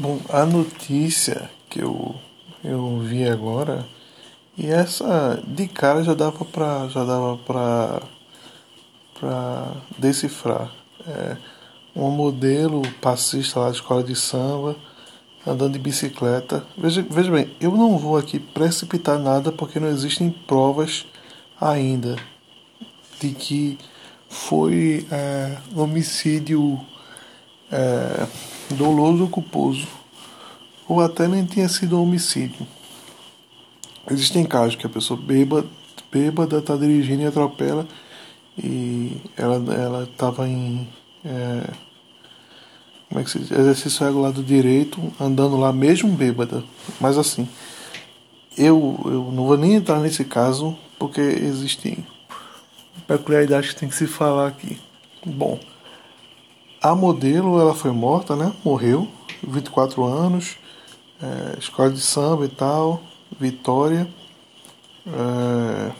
Bom, a notícia que eu, eu vi agora e essa de cara já dava para já dava para para decifrar. É, um modelo passista lá de escola de samba andando de bicicleta. Veja, veja bem, eu não vou aqui precipitar nada porque não existem provas ainda de que foi é, homicídio é, doloso ou culposo, ou até nem tinha sido homicídio. Existem casos que a pessoa bêbada, bêbada está dirigindo e atropela e ela ela estava em é, como é que se diz? exercício regular do direito andando lá mesmo bêbada mas assim eu, eu não vou nem entrar nesse caso porque existem peculiaridades que tem que se falar aqui bom a modelo, ela foi morta, né? Morreu, 24 anos, é, escola de samba e tal, Vitória. É...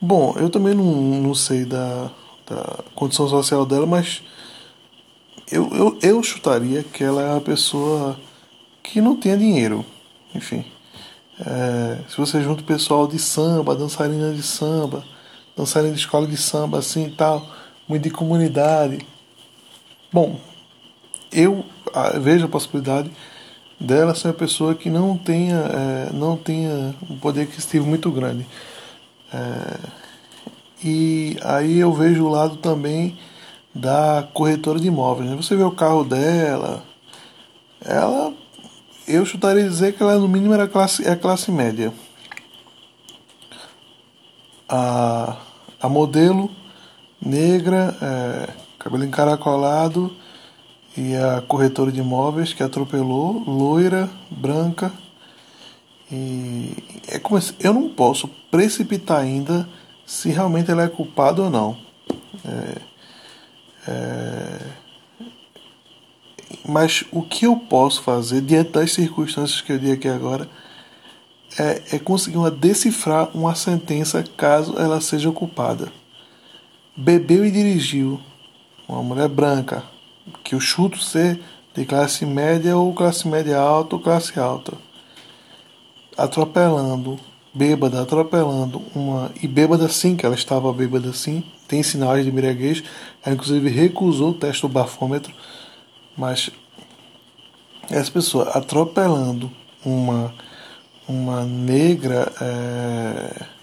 Bom, eu também não, não sei da, da condição social dela, mas eu, eu, eu chutaria que ela é uma pessoa que não tem dinheiro. Enfim, é, se você junta o pessoal de samba, dançarina de samba, dançarina de escola de samba assim e tal muito de comunidade. Bom, eu ah, vejo a possibilidade dela ser uma pessoa que não tenha, é, não tenha um poder aquisitivo muito grande. É, e aí eu vejo o lado também da corretora de imóveis. Né? Você vê o carro dela, ela, eu chutaria dizer que ela no mínimo era classe, é classe média. A, a modelo negra, é, cabelo encaracolado e a corretora de imóveis que atropelou, loira, branca. E é como eu não posso precipitar ainda se realmente ela é culpada ou não. É, é, mas o que eu posso fazer diante das circunstâncias que eu dei aqui agora é, é conseguir uma, decifrar uma sentença caso ela seja culpada bebeu e dirigiu. Uma mulher branca, que eu chuto ser de classe média ou classe média alta ou classe alta. Atropelando, bêbada, atropelando uma. E bêbada sim, que ela estava bêbada sim, tem sinais de embriaguez. Ela inclusive recusou o teste do bafômetro, mas essa pessoa atropelando uma, uma negra. É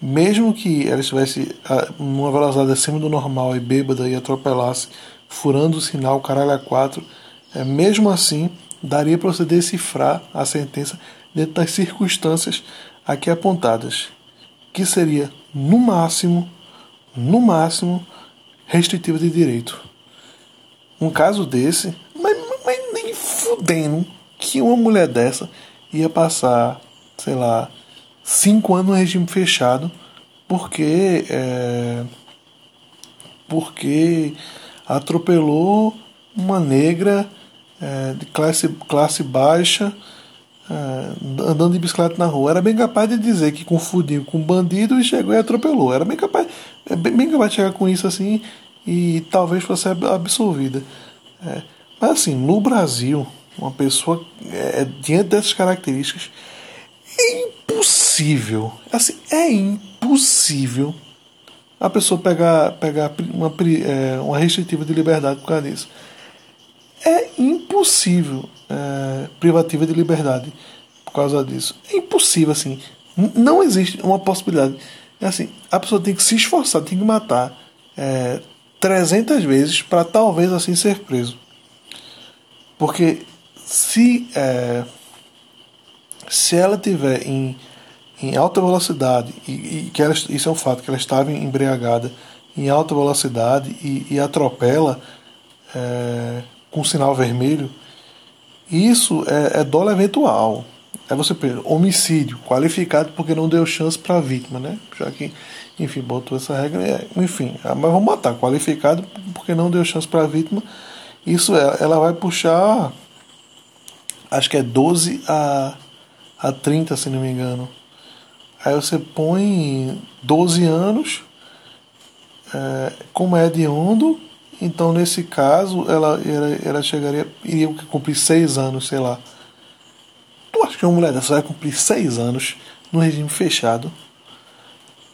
mesmo que ela estivesse numa velocidade acima do normal e bêbada e atropelasse, furando o sinal caralho a 4, é, mesmo assim daria para você decifrar a sentença dentro das circunstâncias aqui apontadas, que seria no máximo, no máximo, restritiva de direito. Um caso desse, mas, mas nem fudendo que uma mulher dessa ia passar, sei lá, cinco anos no regime fechado, porque é, porque atropelou uma negra é, de classe, classe baixa é, andando de bicicleta na rua. Era bem capaz de dizer que confundiu com bandido e chegou e atropelou. Era bem capaz, é bem, bem capaz de chegar com isso assim e talvez fosse absolvida. É, mas assim, no Brasil, uma pessoa é, diante dessas características é impossível, assim, é impossível a pessoa pegar, pegar uma, é, uma restritiva de liberdade por causa disso. É impossível é, privativa de liberdade por causa disso. É impossível, assim. Não existe uma possibilidade. É assim, a pessoa tem que se esforçar, tem que matar é, 300 vezes para talvez assim ser preso. Porque se, é, se ela tiver em em alta velocidade, e, e que ela, isso é um fato, que ela estava embriagada em alta velocidade e, e atropela é, com sinal vermelho, isso é, é dolo eventual. É você pensa, homicídio qualificado porque não deu chance para a vítima, né? Já que, enfim, botou essa regra, é, enfim, ah, mas vamos matar, qualificado porque não deu chance para a vítima. Isso é, ela vai puxar, acho que é 12 a, a 30, se não me engano. Aí você põe 12 anos, é, como é hediondo, Então, nesse caso, ela, ela, ela chegaria, iria cumprir seis anos, sei lá. Tu acha que uma mulher dessa vai cumprir seis anos no regime fechado?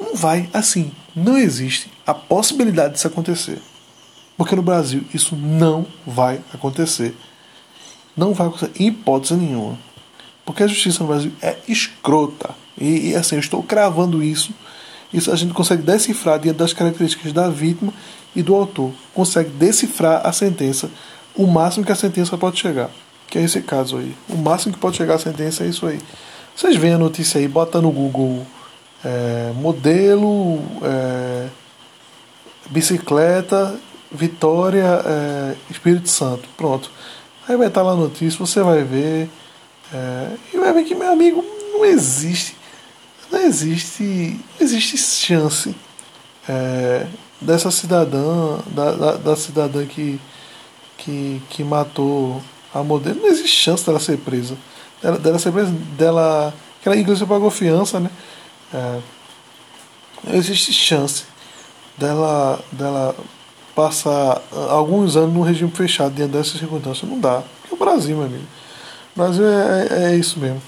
Não vai, assim, não existe a possibilidade disso acontecer. Porque no Brasil isso não vai acontecer. Não vai acontecer em hipótese nenhuma. Porque a justiça no Brasil é escrota. E, e assim, eu estou cravando isso. Isso a gente consegue decifrar diante das características da vítima e do autor. Consegue decifrar a sentença, o máximo que a sentença pode chegar. Que é esse caso aí. O máximo que pode chegar a sentença é isso aí. Vocês veem a notícia aí, bota no Google é, modelo, é, bicicleta, Vitória, é, Espírito Santo. Pronto. Aí vai estar lá a notícia, você vai ver. É, e vai ver que, meu amigo, não existe. Não existe. Existe chance é, dessa cidadã, da, da, da, cidadã que, que, que matou a modelo, não existe chance dela ser presa. Dela, dela ser presa, dela. Que ela inclusive pagou fiança, né? É, não existe chance dela, dela passar alguns anos num regime fechado diante dessas circunstâncias. Não dá. Porque o Brasil, meu amigo. O Brasil é, é, é isso mesmo.